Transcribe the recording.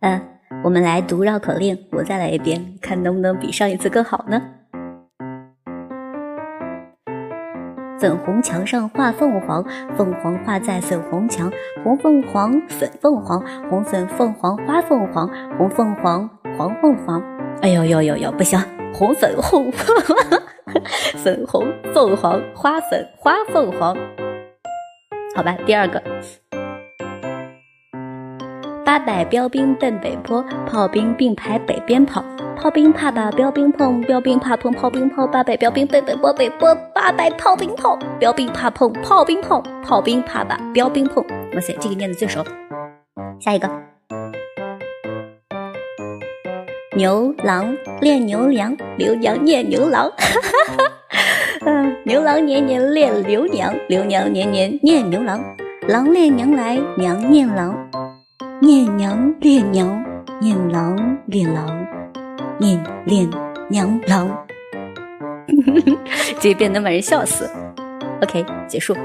嗯，我们来读绕口令，我再来一遍，看能不能比上一次更好呢？粉红墙上画凤凰，凤凰画在粉红墙，红凤凰，粉凤凰，红粉凤凰花凤凰，红凤凰，黄凤凰。哎呦呦呦呦，不行，红粉红，粉红凤凰花粉花凤凰。好吧，第二个。八百标兵奔北坡，炮兵并排北边跑。炮兵怕把标兵碰，标兵怕碰炮兵炮。八百标兵奔北坡，北坡八百炮兵炮。标兵怕碰炮兵炮，炮兵怕把标兵碰。哇塞，这个念的最熟。下一个，牛郎恋牛娘，牛娘念牛郎。嗯，牛郎年年恋牛娘，牛娘年年念牛郎。郎恋娘来，娘念郎。念娘恋娘，念郎恋郎，念念娘郎，这边能把人笑死。OK，结束。